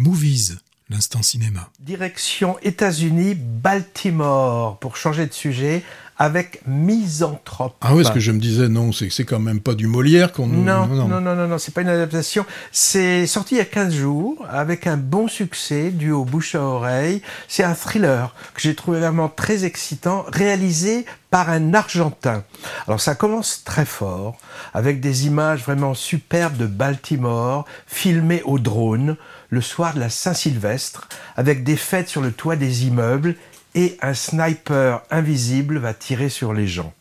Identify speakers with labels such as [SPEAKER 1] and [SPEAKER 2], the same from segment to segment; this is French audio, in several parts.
[SPEAKER 1] Movies, l'instant cinéma.
[SPEAKER 2] Direction États-Unis, Baltimore, pour changer de sujet, avec Misanthrope.
[SPEAKER 1] Ah oui, ce que je me disais, non, c'est c'est quand même pas du Molière qu'on nous...
[SPEAKER 2] Non, non, non, non, non, c'est pas une adaptation. C'est sorti il y a 15 jours, avec un bon succès, dû au bouche à oreille. C'est un thriller que j'ai trouvé vraiment très excitant, réalisé par un Argentin. Alors ça commence très fort, avec des images vraiment superbes de Baltimore, filmées au drone, le soir de la Saint-Sylvestre, avec des fêtes sur le toit des immeubles, et un sniper invisible va tirer sur les gens.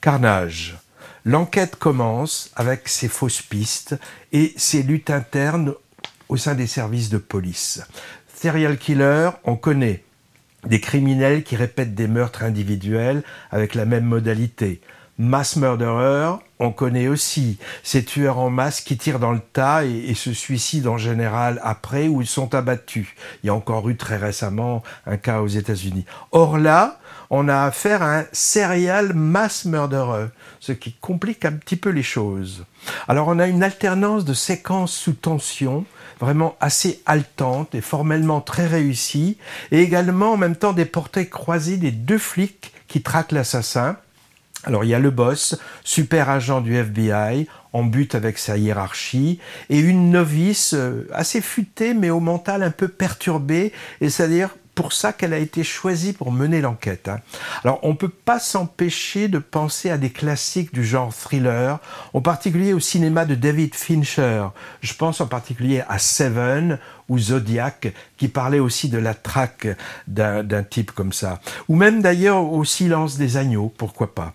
[SPEAKER 2] Carnage. L'enquête commence avec ses fausses pistes et ses luttes internes au sein des services de police. Serial killer, on connaît des criminels qui répètent des meurtres individuels avec la même modalité. Mass murderer, on connaît aussi ces tueurs en masse qui tirent dans le tas et, se suicident en général après ou ils sont abattus. Il y a encore eu très récemment un cas aux États-Unis. Or là, on a affaire à un serial mass murderer, ce qui complique un petit peu les choses. Alors on a une alternance de séquences sous tension, vraiment assez haletante et formellement très réussie, et également en même temps des portraits croisés des deux flics qui traquent l'assassin. Alors il y a le boss, super agent du FBI, en but avec sa hiérarchie, et une novice euh, assez futée mais au mental un peu perturbé, et c'est-à-dire pour ça qu'elle a été choisie pour mener l'enquête. Hein. Alors on ne peut pas s'empêcher de penser à des classiques du genre thriller, en particulier au cinéma de David Fincher. Je pense en particulier à Seven ou Zodiac, qui parlait aussi de la traque d'un type comme ça. Ou même d'ailleurs au Silence des agneaux, pourquoi pas.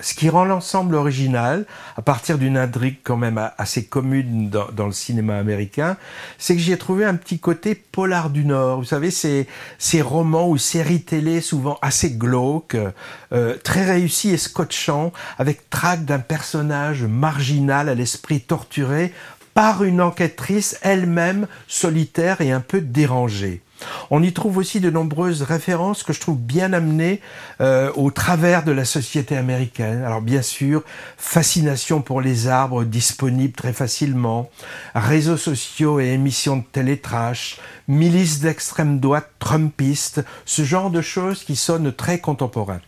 [SPEAKER 2] Ce qui rend l'ensemble original, à partir d'une intrigue quand même assez commune dans, le cinéma américain, c'est que j'y ai trouvé un petit côté polar du Nord. Vous savez, ces, ces romans ou séries télé souvent assez glauques, euh, très réussis et scotchants, avec traque d'un personnage marginal à l'esprit torturé par une enquêtrice elle-même solitaire et un peu dérangée. On y trouve aussi de nombreuses références que je trouve bien amenées euh, au travers de la société américaine. Alors bien sûr, fascination pour les arbres disponibles très facilement, réseaux sociaux et émissions de télétrash, milices d'extrême droite trumpistes, ce genre de choses qui sonnent très contemporains.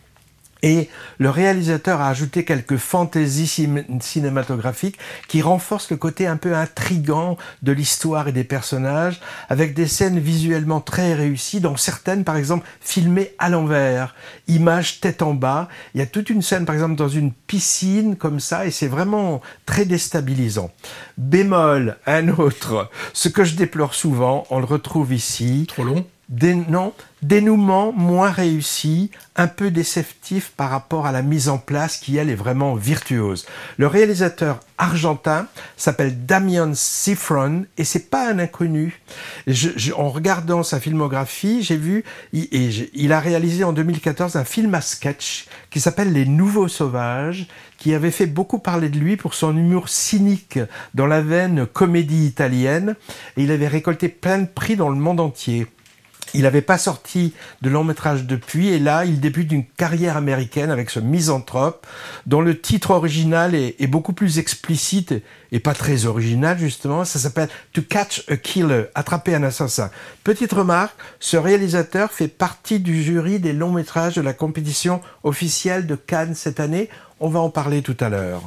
[SPEAKER 2] Et le réalisateur a ajouté quelques fantaisies cinématographiques qui renforcent le côté un peu intrigant de l'histoire et des personnages, avec des scènes visuellement très réussies, dont certaines, par exemple, filmées à l'envers, images tête en bas. Il y a toute une scène, par exemple, dans une piscine comme ça, et c'est vraiment très déstabilisant. Bémol, un autre, ce que je déplore souvent, on le retrouve ici.
[SPEAKER 1] Trop long
[SPEAKER 2] Des, non, dénouement moins réussi, un peu déceptif par rapport à la mise en place qui, elle, est vraiment virtuose. Le réalisateur argentin s'appelle Damian Sifron et c'est pas un inconnu. En regardant sa filmographie, j'ai vu, il, il a réalisé en 2014 un film à sketch qui s'appelle Les Nouveaux Sauvages, qui avait fait beaucoup parler de lui pour son humour cynique dans la veine comédie italienne, et il avait récolté plein de prix dans le monde entier. Il n'avait pas sorti de long métrage depuis, et là, il débute une carrière américaine avec ce misanthrope, dont le titre original est, beaucoup plus explicite et pas très original, justement. Ça s'appelle To Catch a Killer, attraper un assassin. Petite remarque, ce réalisateur fait partie du jury des longs métrages de la compétition officielle de Cannes cette année. On va en parler tout à l'heure.